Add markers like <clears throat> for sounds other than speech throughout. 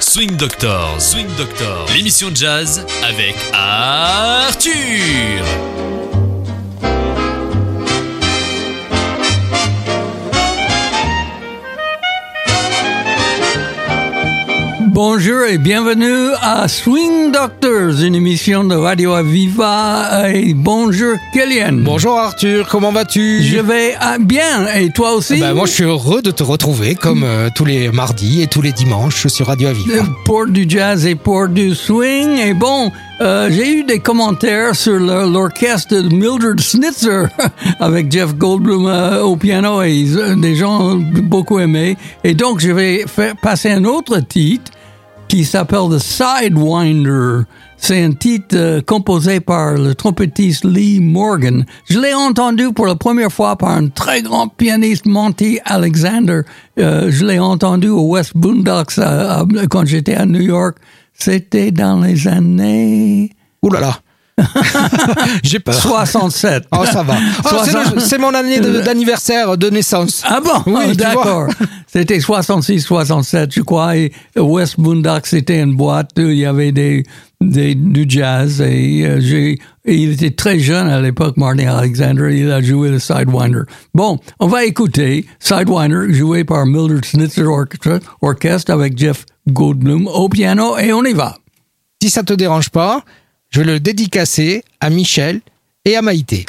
Swing Doctor, Swing Doctor, l'émission jazz avec Arthur. Bonjour et bienvenue à Swing Doctors, une émission de Radio Aviva. Et bonjour Kellyanne. Bonjour Arthur, comment vas-tu? Je vais ah, bien et toi aussi? Ben, Moi je suis heureux de te retrouver comme euh, tous les mardis et tous les dimanches sur Radio Aviva. Euh, Pour du jazz et pour du swing. Et bon, euh, j'ai eu des commentaires sur l'orchestre de Mildred Snitzer <laughs> avec Jeff Goldblum euh, au piano et euh, des gens beaucoup aimé. Et donc je vais passer un autre titre qui s'appelle The Sidewinder. C'est un titre composé par le trompettiste Lee Morgan. Je l'ai entendu pour la première fois par un très grand pianiste, Monty Alexander. Je l'ai entendu au West Boondocks quand j'étais à New York. C'était dans les années Ouh là là J'ai peur. 67. Oh ça va. Oh, c'est mon année de- d'anniversaire de naissance. Ah bon? Oui, tu d'accord. C'était 66, 67, je crois. Et West Boondocks, c'était une boîte il y avait des, des, du jazz. Et, euh, et il était très jeune à l'époque, Martin Alexander. Il a joué le Sidewinder. Bon, on va écouter Sidewinder, joué par Mildred Snitzer Orchestra, Orchestre avec Jeff Goldblum au piano. Et on y va. Si ça te dérange pas, je vais le dédicacer à Michel et à Maïté.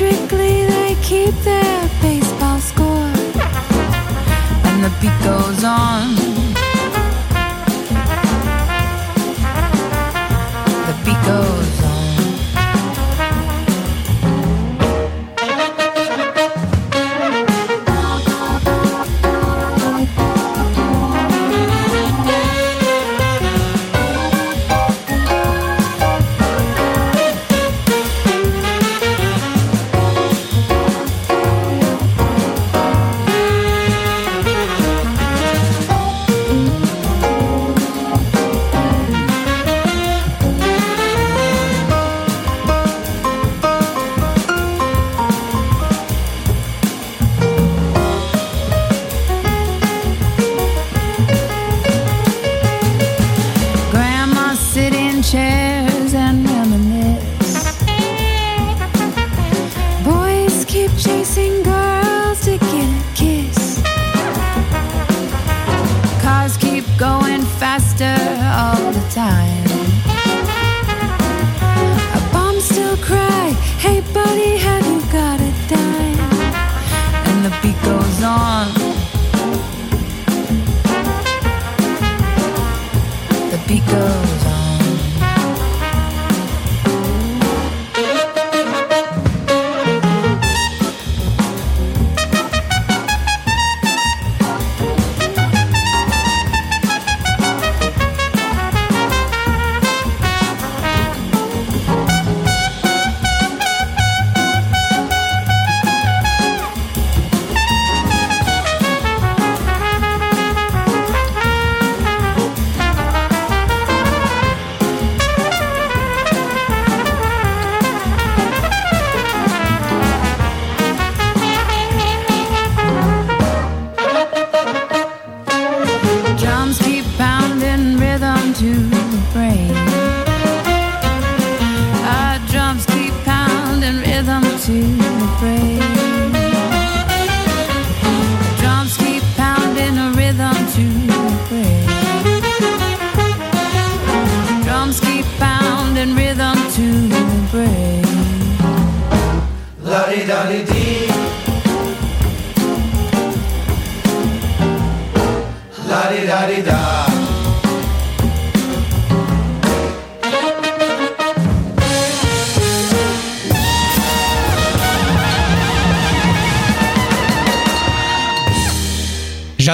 Electrically, they keep their baseball score and the beat goes on.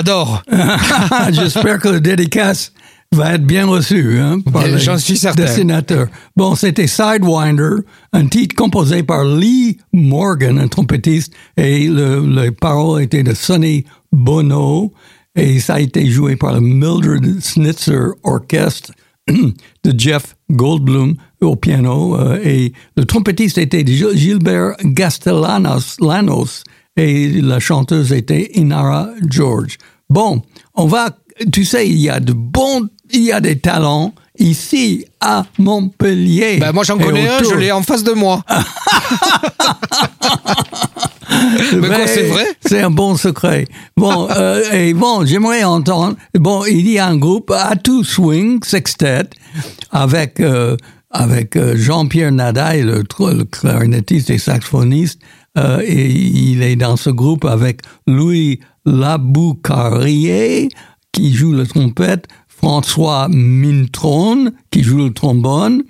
J'adore. <laughs> J'espère que le dédicace va être bien reçu hein, par les suis dessinateurs. Bon, c'était Sidewinder, un titre composé par Lee Morgan, un trompettiste, et le, les paroles étaient de Sonny Bono, et ça a été joué par le Mildred Snitzer Orchestre <clears throat> de Jeff Goldblum au piano, euh, et le trompettiste était Gil- Gilbert Gastellanos, Lanos, et la chanteuse était Inara George. Bon, on va, tu sais, il y a de bons, il y a des talents ici à Montpellier. Bah, moi, j'en connais un, je l'ai en face de moi. <laughs> Mais c'est vrai? C'est un bon secret. Bon, <laughs> euh, et bon, j'aimerais entendre. Bon, il y a un groupe Atu Swing Sextet avec euh, avec euh, Jean-Pierre Nadaille, le, le clarinettiste et saxophoniste, euh, et il est dans ce groupe avec Louis Laboucarrier qui joue le trompette, François Mintron qui joue le trombone.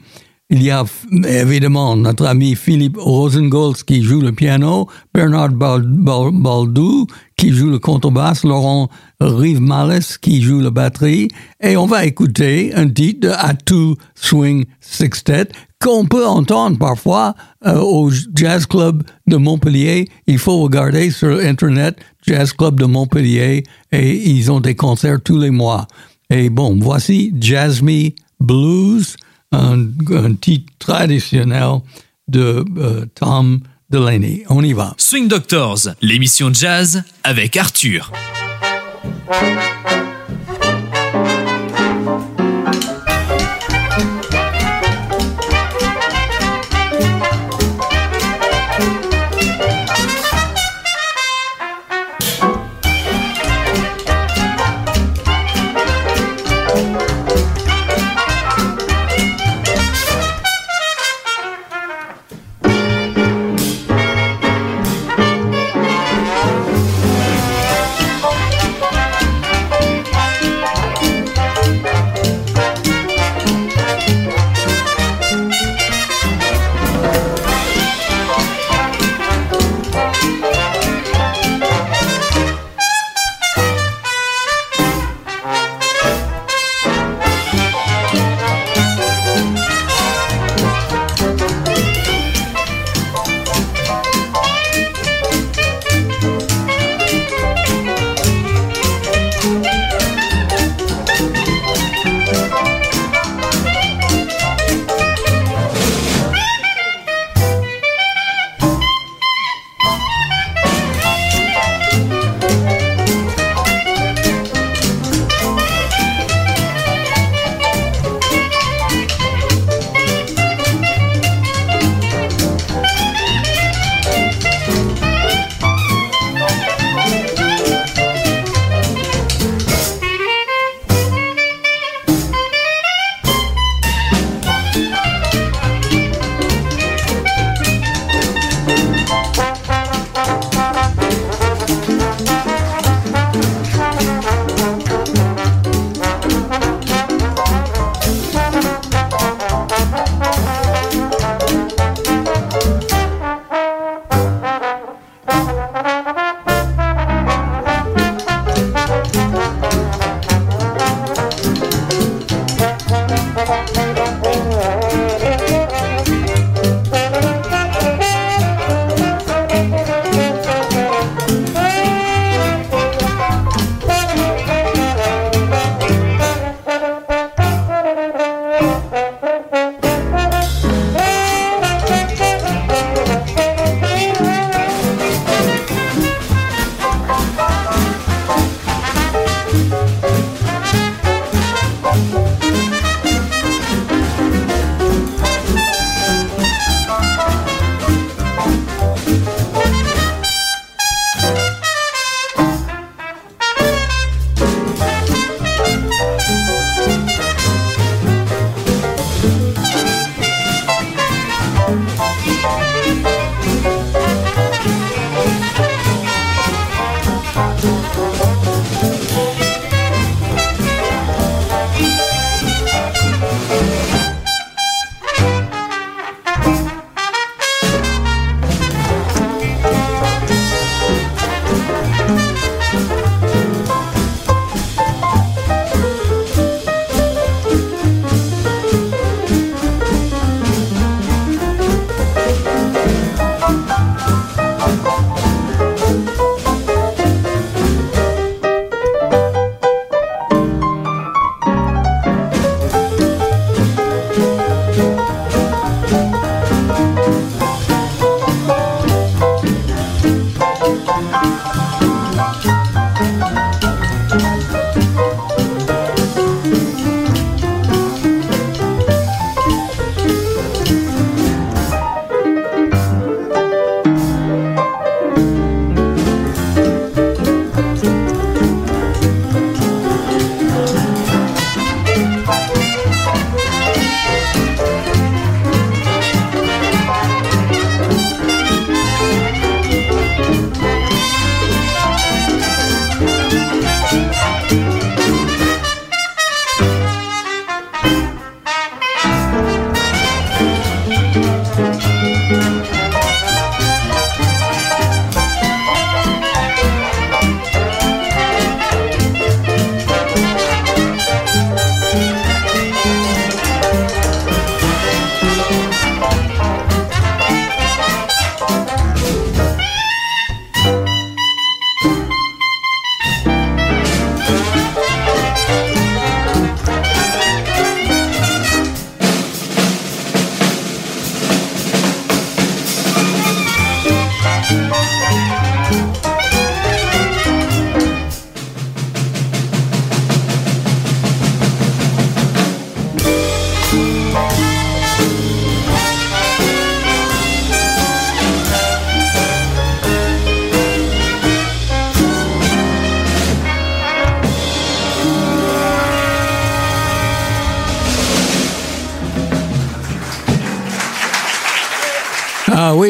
Il y a évidemment notre ami Philippe Rosengold qui joue le piano, Bernard Bal- Bal- Baldou qui joue le contrebasse, Laurent Rive-Malice qui joue la batterie. Et on va écouter un titre de Atu Swing Sextet qu'on peut entendre parfois euh, au Jazz Club de Montpellier. Il faut regarder sur Internet Jazz Club de Montpellier et ils ont des concerts tous les mois. Et bon, voici Jazz Me Blues, un, un titre traditionnel de euh, Tom Delaney. On y va. Swing Doctors, l'émission jazz avec Arthur.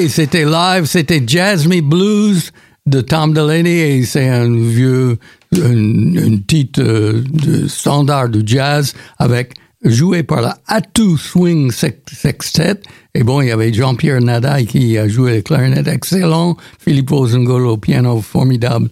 C'était live, c'était Jazz Me Blues de Tom Delaney et c'est un vieux, une, une titre euh, de standard du jazz avec joué par la Atu Swing Sextet. Et bon, il y avait Jean-Pierre Nadaille qui a joué le clarinette excellent, Philippe Rosengol au piano formidable,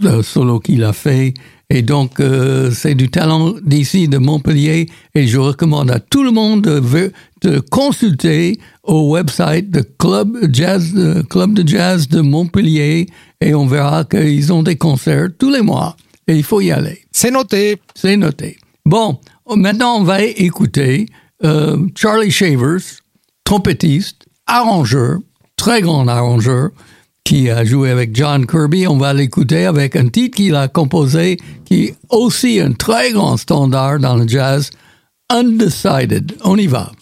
le solo qu'il a fait. Et donc, euh, c'est du talent d'ici, de Montpellier, et je recommande à tout le monde de, de consulter au website de Club Jazz, euh, Club de Jazz de Montpellier, et on verra qu'ils ont des concerts tous les mois, et il faut y aller. C'est noté. C'est noté. Bon, maintenant on va écouter euh, Charlie Shavers, trompettiste, arrangeur, très grand arrangeur, qui a joué avec John Kirby. On va l'écouter avec un titre qu'il a composé, qui est aussi un très grand standard dans le jazz, Undecided. On y va.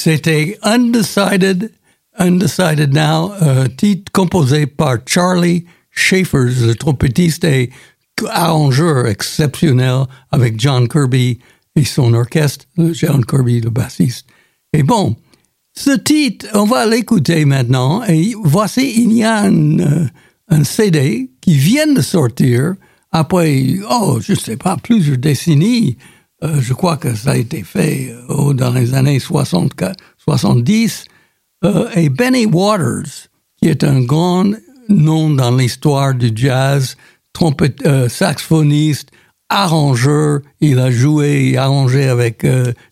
C'était Undecided, Undecided Now, euh, titre composé par Charlie Schaefer, le trompettiste et arrangeur exceptionnel avec John Kirby et son orchestre, John Kirby, le bassiste. Et bon, ce titre, on va l'écouter maintenant. Et voici, il y a un, euh, CD qui vient de sortir après, oh, je sais pas, plusieurs décennies. Euh, je crois que ça a été fait euh, dans les années 60, 70. et Benny Waters, qui est un grand nom dans l'histoire du jazz, saxophoniste, arrangeur. Il a joué et arrangé avec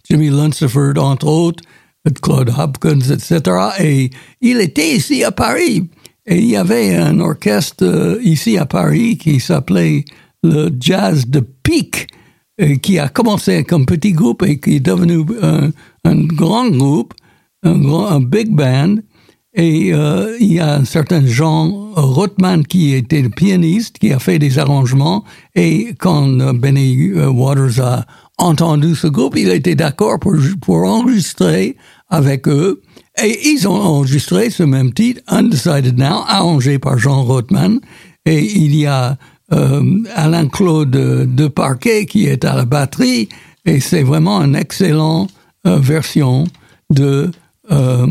Jimmy Lunciford, entre autres. Claude Hopkins, etc. Et il était ici à Paris. Et il y avait un orchestre euh, ici à Paris qui s'appelait le Jazz de Pique, qui a commencé comme petit groupe et qui est devenu un, grand groupe, un, grand, un big band. Et euh, il y a un certain Jean Rothman qui était le pianiste, qui a fait des arrangements. Et quand Benny euh, Waters a entendu ce groupe, il était d'accord pour, pour enregistrer avec eux. Et ils ont enregistré ce même titre, Undecided Now, arrangé par Jean Rothman. Et il y a euh, Alain-Claude de Parquet qui est à la batterie. Et c'est vraiment une excellente euh, version de euh,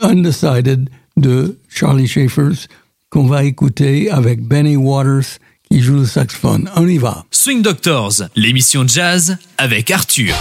Undecided de Charlie Schaefer qu'on va écouter avec Benny Waters qui joue le saxophone. On y va. Swing Doctors, l'émission jazz avec Arthur.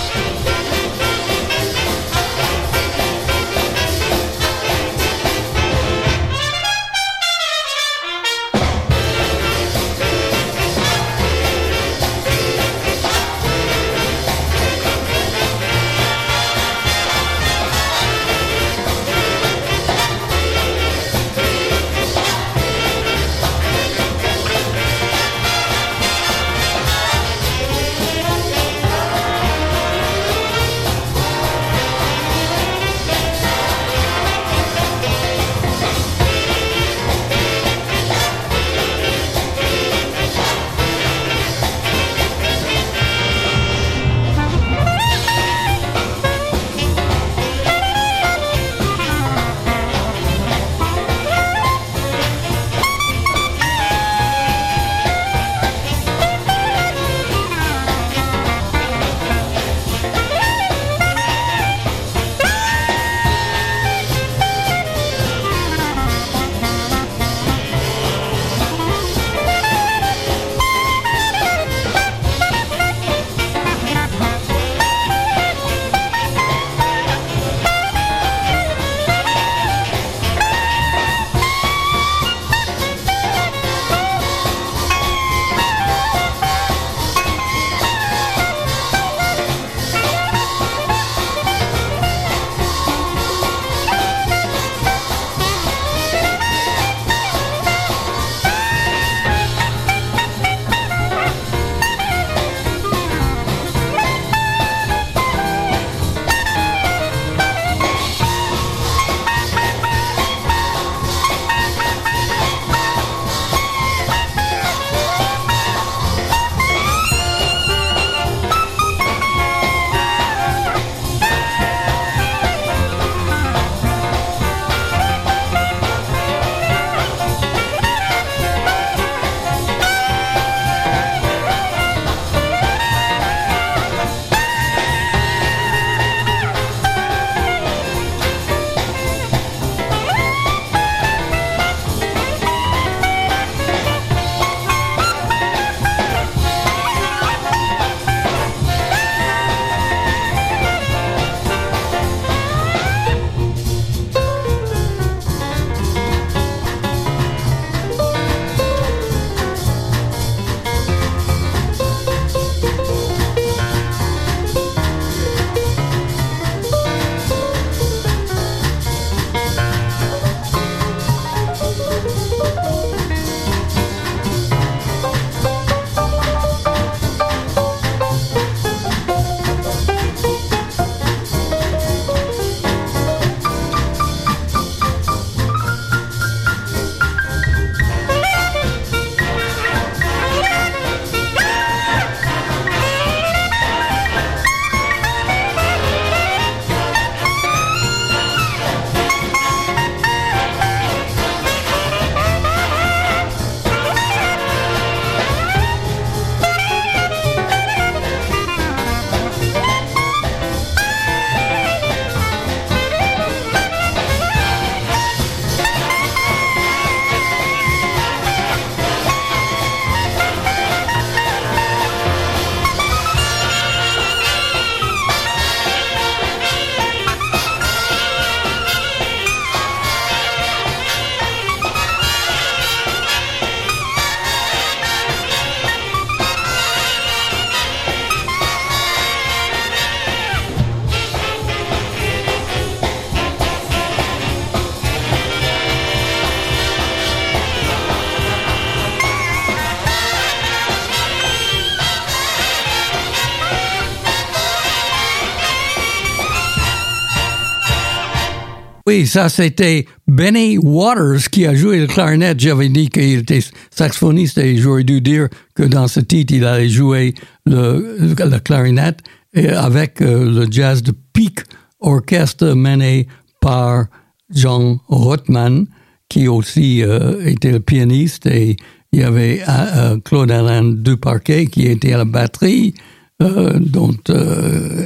Oui, ça c'était Benny Waters qui a joué le clarinette. J'avais dit qu'il était saxophoniste et j'aurais dû dire que dans ce titre, il allait jouer le, le clarinette et avec euh, le jazz de Peak Orchestre mené par Jean Rothman, qui aussi euh, était le pianiste, et il y avait euh, Claude Alain Duparquet qui était à la batterie, dont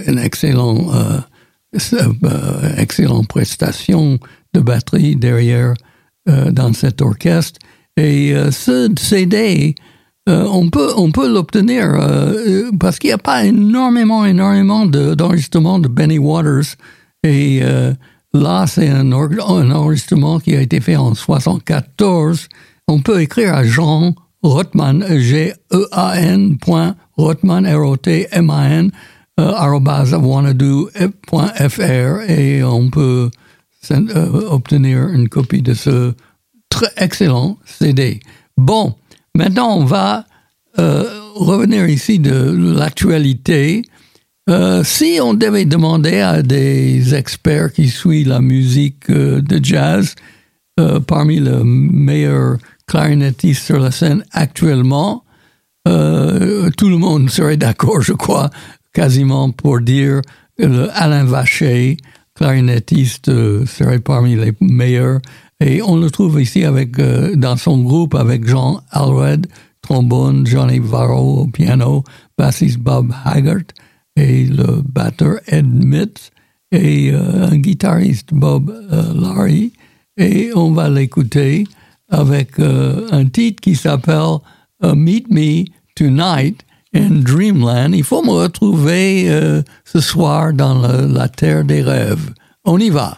une excellente euh, excellente prestation de batterie derrière euh, dans cet orchestre. Et euh, ce CD, on peut, on peut l'obtenir parce qu'il n'y a pas énormément, énormément d'enregistrements de, Benny Waters. Et là, c'est un, un, enregistrement qui a été fait en 74. On peut écrire à Jean Rotman, G-E-A-N, Rotman, R-O-T-M-A-N, wanadoo.fr et on peut euh, obtenir une copie de ce très excellent CD. Bon, maintenant on va euh, revenir ici de l'actualité. Euh, si on devait demander à des experts qui suivent la musique de jazz, parmi les meilleurs clarinettistes sur la scène actuellement, tout le monde serait d'accord, je crois, quasiment pour dire que Alain Vacher, clarinettiste, euh, serait parmi les meilleurs. Et on le trouve ici euh, dans son groupe avec Jean Alred, trombone, Johnny Varro au piano, bassiste Bob Haggart et le batteur Ed Mitz et euh, un guitariste Bob Larry. Et on va l'écouter avec un titre qui s'appelle Meet Me Tonight in Dreamland. Il faut me retrouver euh, ce soir dans la terre des rêves. On y va.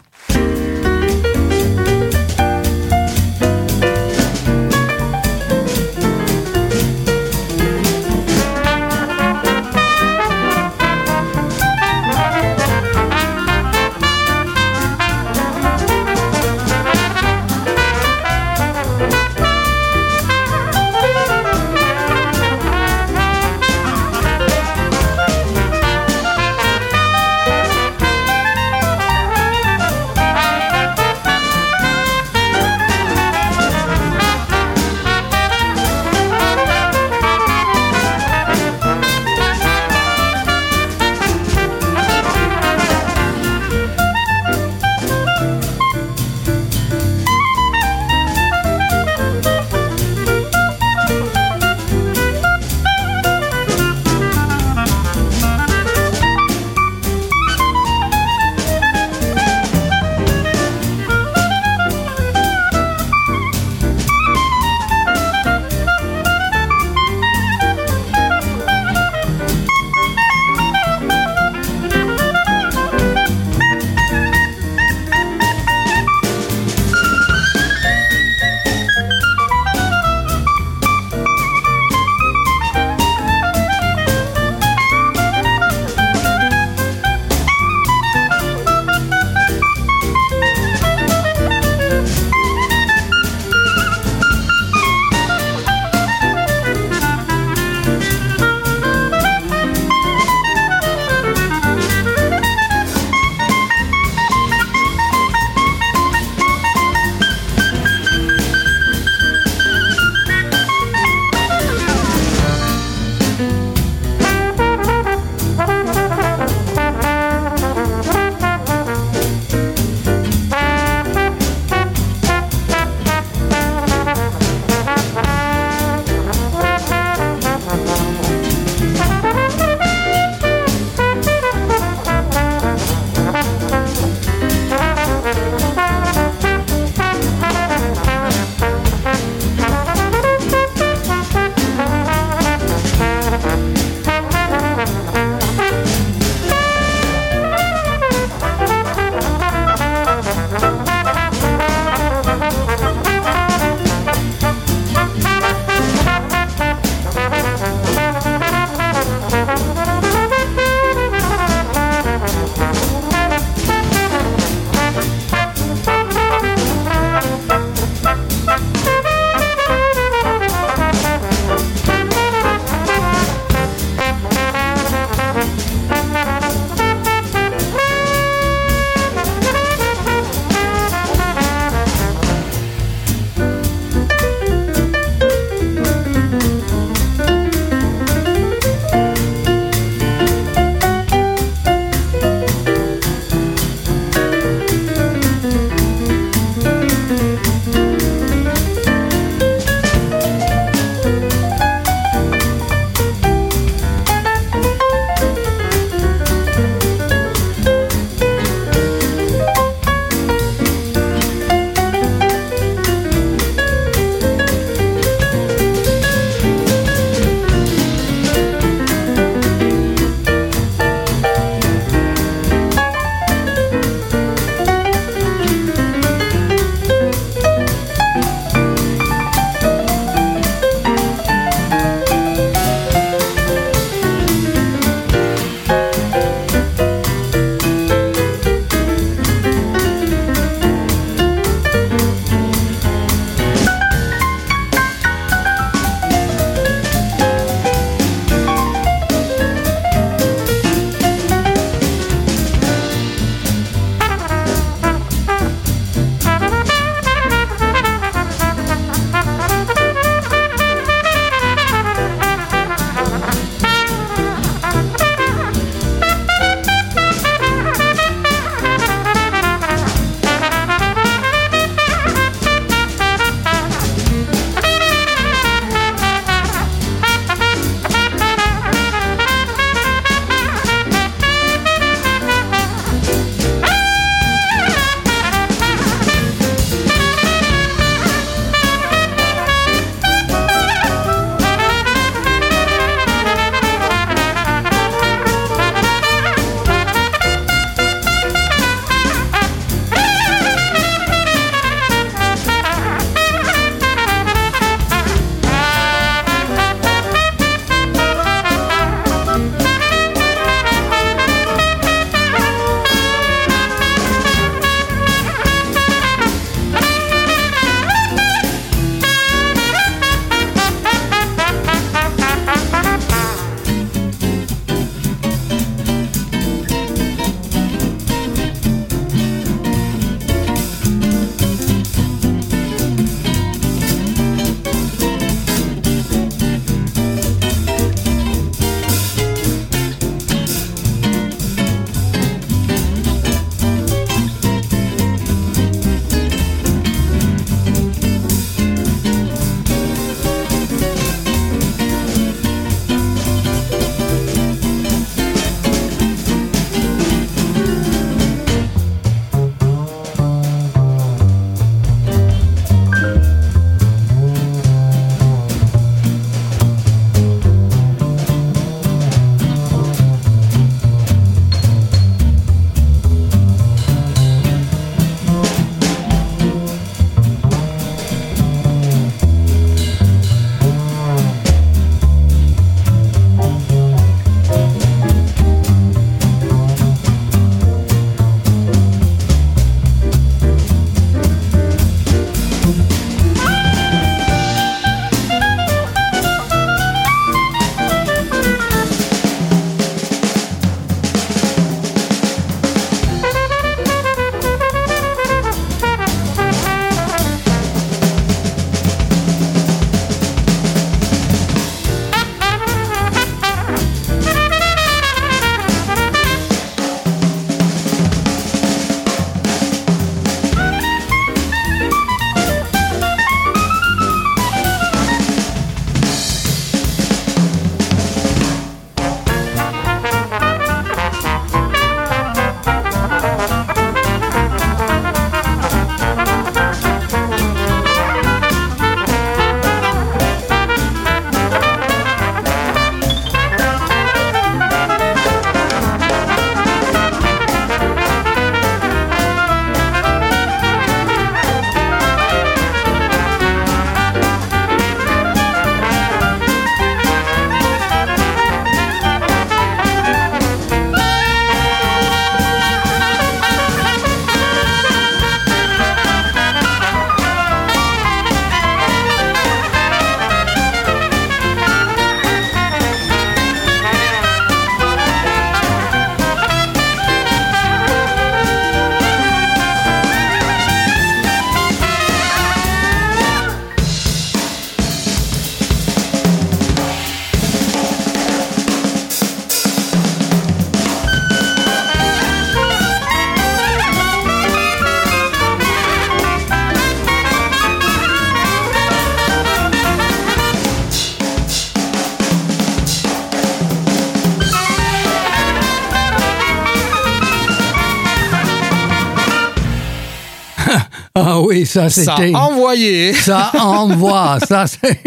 Oui, ça Ça c'était... a envoyé. Ça envoie, ça c'est...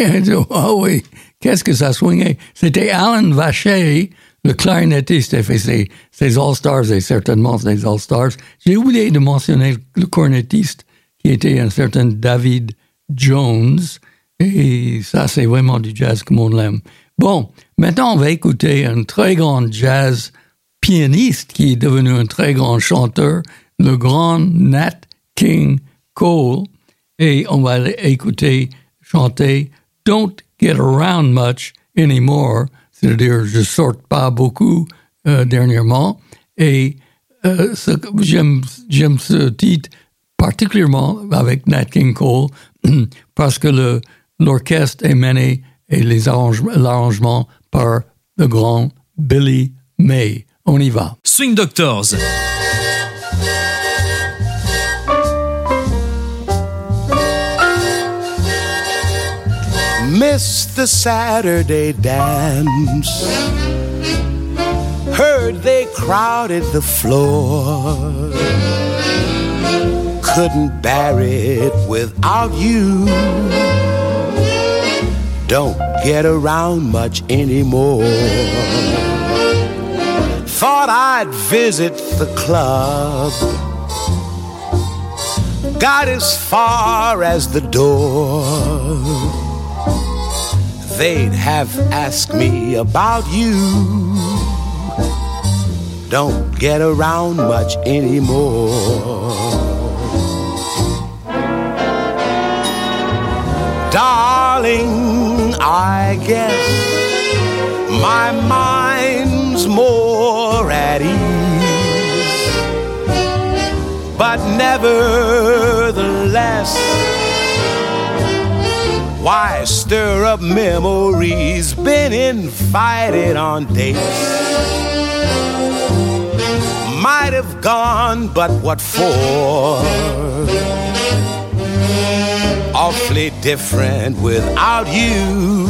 Ah oui, qu'est-ce que ça swingait? C'était Alan Vacher, le clarinettiste, qui a fait ses, ses All-Stars, et certainement des All-Stars. J'ai oublié de mentionner le cornettiste, qui était un certain David Jones, et ça c'est vraiment du jazz comme on l'aime. Bon, maintenant on va écouter un très grand jazz pianiste qui est devenu un très grand chanteur, le grand Nat King Cole, et on va écouter chanter Don't Get Around Much Anymore, c'est-à-dire je sorte pas beaucoup euh, dernièrement, et euh, j'aime ce titre particulièrement avec Nat King Cole <clears throat> parce que l'orchestre est mené et l'arrangement par le grand Billy May. On y va. Swing Doctors. Missed the Saturday dance. Heard they crowded the floor. Couldn't bear it without you. Don't get around much anymore. Thought I'd visit the club. Got as far as the door they'd have asked me about you. Don't get around much anymore. Darling, I guess my mind's more at ease. But nevertheless, why stir up memories? Been invited on dates. Might have gone, but what for? Awfully different without you.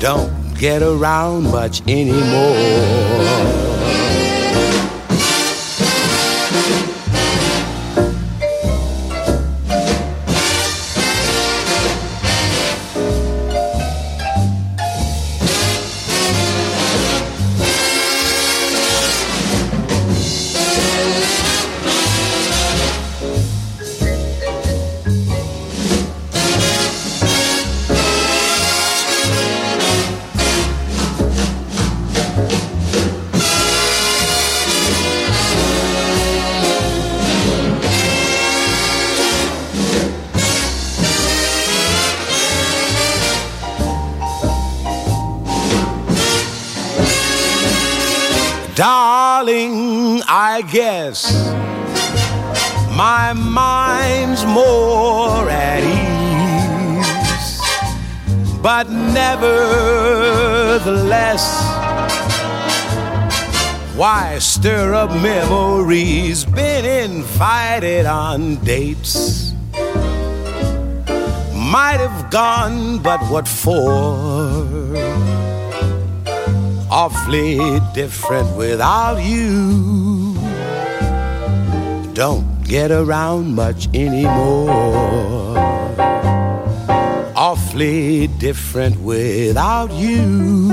Don't get around much anymore. My mind's more at ease. But nevertheless, why stir up memories? Been invited on dates. Might have gone, but what for? awfully different without you. Don't get around much anymore. Awfully different without you.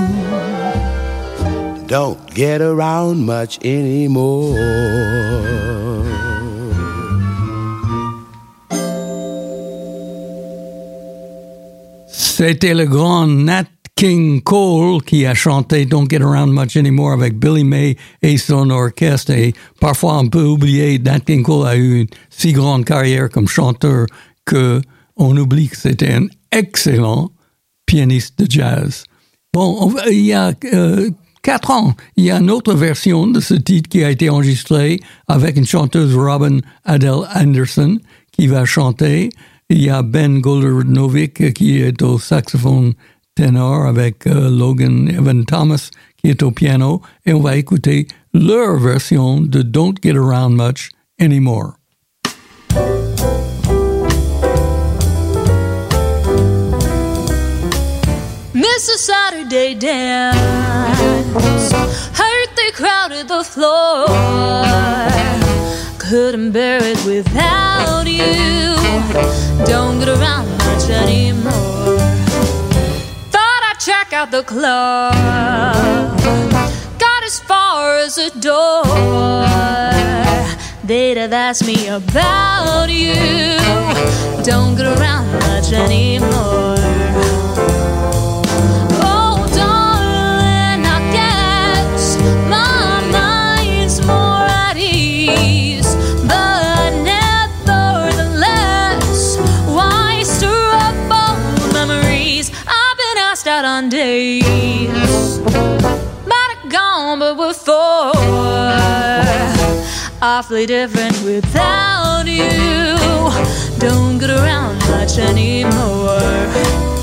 Don't get around much anymore. C'était le grand Nat King Cole qui a chanté Don't Get Around Much Anymore avec Billy May et son orchestre. Et parfois, on peut oublier Nat King Cole a eu une si grande carrière comme chanteur que on oublie que c'était un excellent pianiste de jazz. Bon, il y a euh, quatre ans, il y a une autre version de ce titre qui a été enregistrée avec une chanteuse Robin Adele Anderson qui va chanter. Il y a Ben Goldernovic qui est au saxophone ténor avec euh, Logan Evan Thomas qui est au piano. Et on va écouter leur version de Don't Get Around Much Anymore. A Saturday dance. Heard they crowded the floor. couldn't bear it without you. Don't get around much anymore. Out the club. Got as far as the door. They'd have asked me about you. Don't get around much anymore. Awfully different without you. Don't get around much anymore.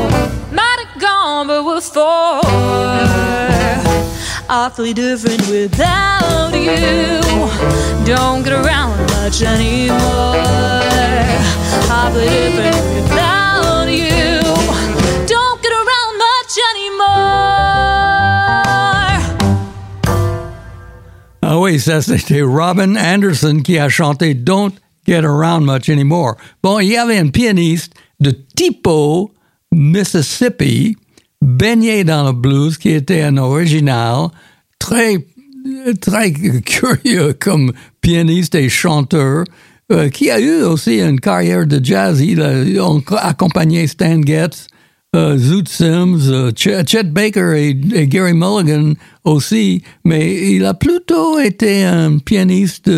But we're. Awfully different without you. Don't get around much anymore. Awfully different without you. Don't get around much anymore. Ah oui, ça c'était Robin Anderson qui a chanté Don't Get Around Much Anymore. Bon, il y avait un pianiste de Tipo, Mississippi, baigné dans le blues, qui était un original, très, très curieux comme pianiste et chanteur, euh, qui a eu aussi une carrière de jazz. Il a, accompagné Stan Getz, euh, Zoot Sims, euh, Ch- Chet Baker et, et Gary Mulligan aussi, mais il a plutôt été un pianiste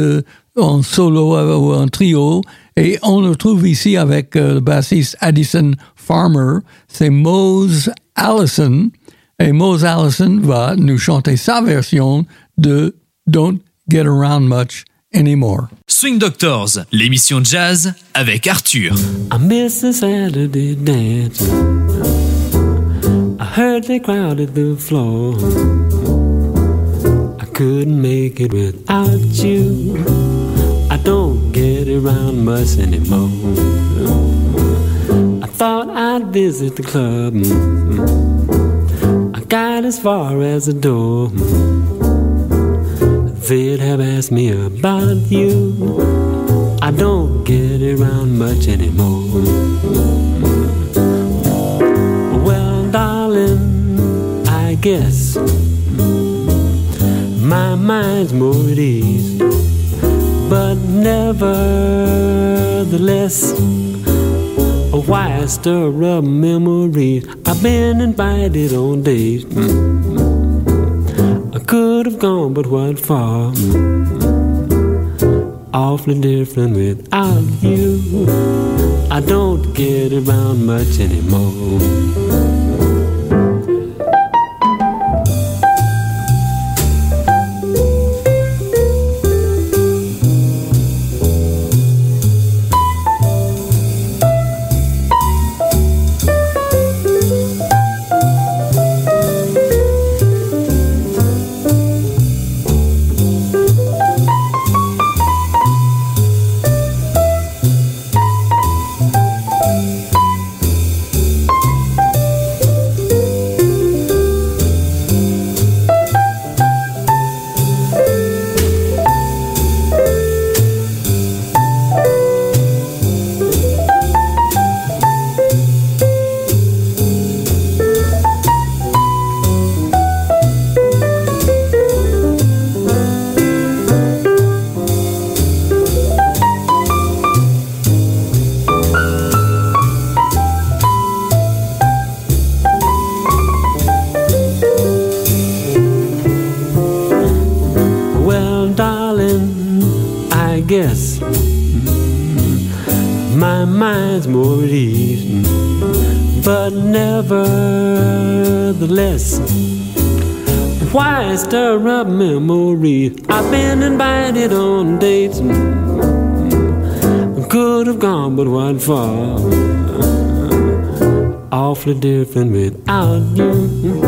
en solo ou en trio, et on le trouve ici avec le bassiste Addison Farmer, c'est Mose Allison, et Mose Allison va nous chanter sa version de Don't Get Around Much Anymore. Swing Doctors, l'émission de jazz avec Arthur. I miss the Saturday dance. I heard they crowded the floor. I couldn't make it without you. I don't get around much anymore. Thought I'd visit the club. Mm, mm. I got as far as the door. Mm, They'd have asked me about you. I don't get around much anymore. Well, darling, I guess my mind's more at ease, but nevertheless, why stir up memories? I've been invited on dates. Mm, mm, mm. I could have gone, but what for? Awfully different without you. I don't get around much anymore. Awfully different without you.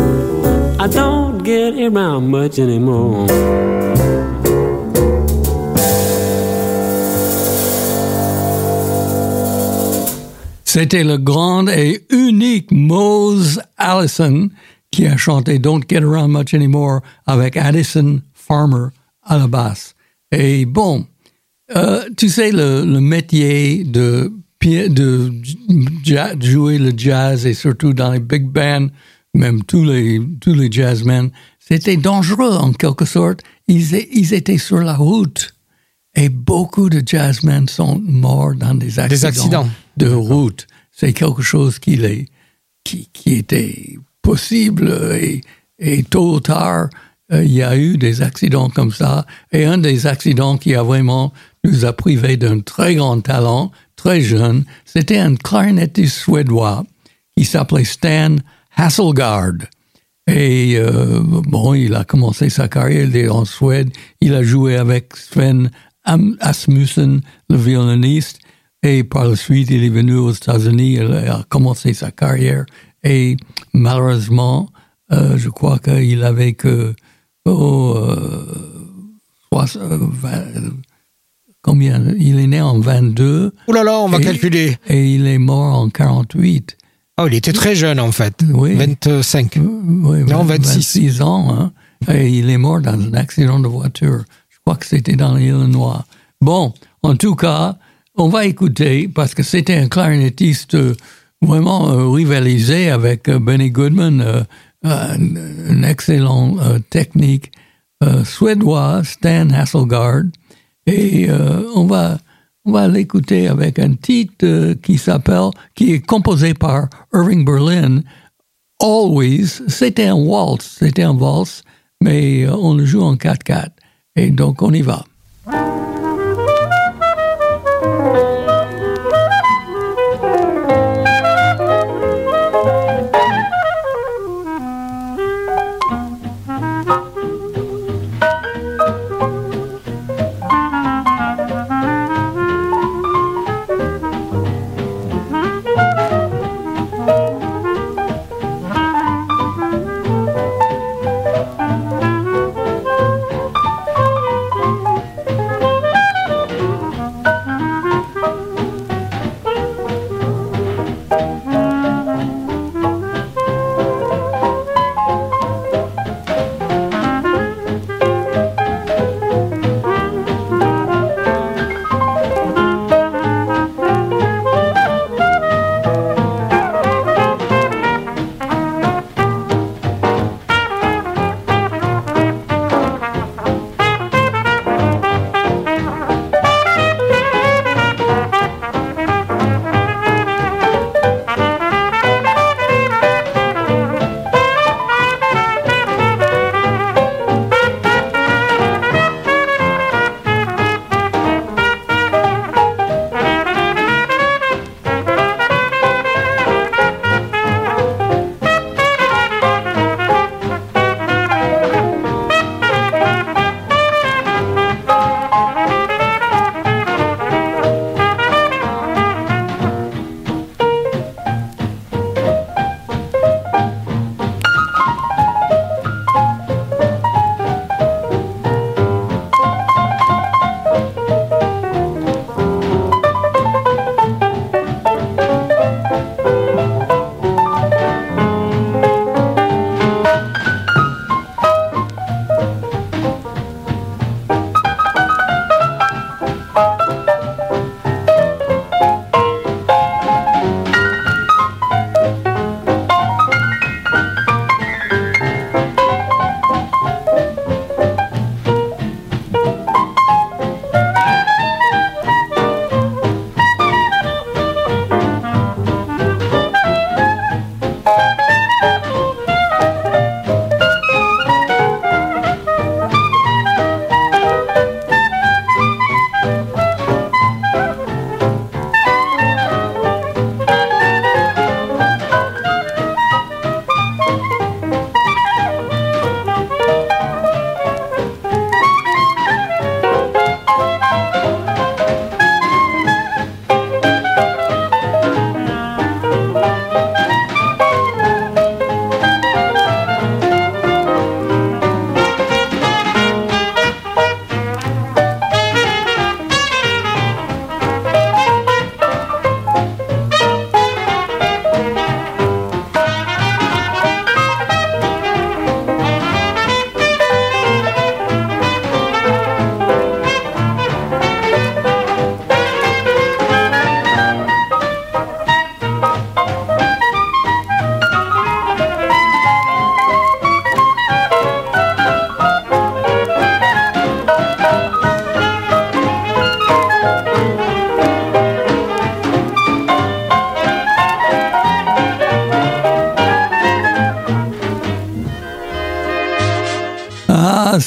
I don't get around much anymore. C'était le grand et unique Mose Allison qui a chanté Don't Get Around Much Anymore avec Addison Farmer à la basse. Et bon, euh, tu sais, le, le métier de, de jouer le jazz et surtout dans les big bands, même tous les, tous les jazzmen, c'était dangereux en quelque sorte. Ils, ils étaient sur la route. Et beaucoup de jazzmen sont morts dans des accidents, accidents. de route. C'est quelque chose qui, les, qui, qui était possible et, et tôt ou tard, euh, il y a eu des accidents comme ça. Et un des accidents qui a vraiment nous a privé d'un très grand talent, très jeune, c'était un clarinettiste suédois qui s'appelait Stan Hasselgaard. Et euh, bon, il a commencé sa carrière en Suède. Il a joué avec Sven Asmussen, le violoniste. Et par la suite, il est venu aux États-Unis. Il a commencé sa carrière. Et malheureusement, euh, je crois qu'il avait que oh, euh, euh, combien? Il est né en 22 Ouh là là, on va Et- calculer. et il est mort en 48. Oh, il était très jeune en fait. Oui. 25. Oui, Non, 26. 26 ans. Hein, et il est mort dans un accident de voiture. Je crois que c'était dans l'Illinois. Bon, en tout cas, on va écouter parce que c'était un clarinettiste euh, vraiment euh, rivalisé avec euh, Benny Goodman, euh, un, un excellent euh, technique suédois, Stan Hasselgaard. Et euh, on va on va l'écouter avec un titre euh, qui s'appelle, qui est composé par Irving Berlin, Always, c'était un waltz, c'était un waltz, mais euh, on le joue en 4-4. Et donc on y va.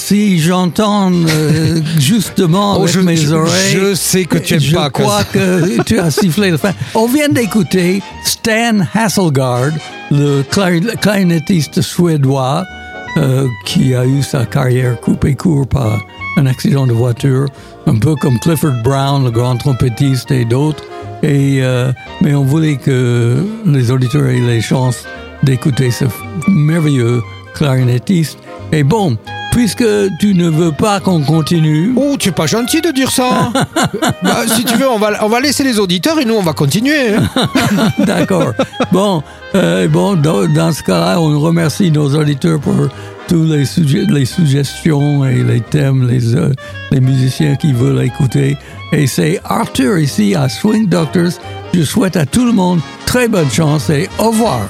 Si j'entends euh, <laughs> justement Oh, avec je- mes je- oreilles, je sais que tu aimes je pas que crois que tu as sifflé le fin. On vient d'écouter Stan Hasselgaard, le clari- clarinettiste suédois, euh, qui a eu sa carrière coupée court par un accident de voiture, un peu comme Clifford Brown, le grand trompettiste et d'autres. Et euh, mais on voulait que les auditeurs aient les chances d'écouter ce merveilleux clarinettiste. Et bon, puisque tu ne veux pas qu'on continue, Oh, tu es pas gentil de dire ça. <laughs> Bah, si tu veux, on va, on va laisser les auditeurs et nous, on va continuer. <laughs> D'accord. Bon, euh, bon dans, dans ce cas-là, on remercie nos auditeurs pour tous les, sujets, les suggestions et les thèmes, les, euh, les musiciens qui veulent écouter. Et c'est Arthur ici à Swing Doctors. Je souhaite à tout le monde très bonne chance et au revoir.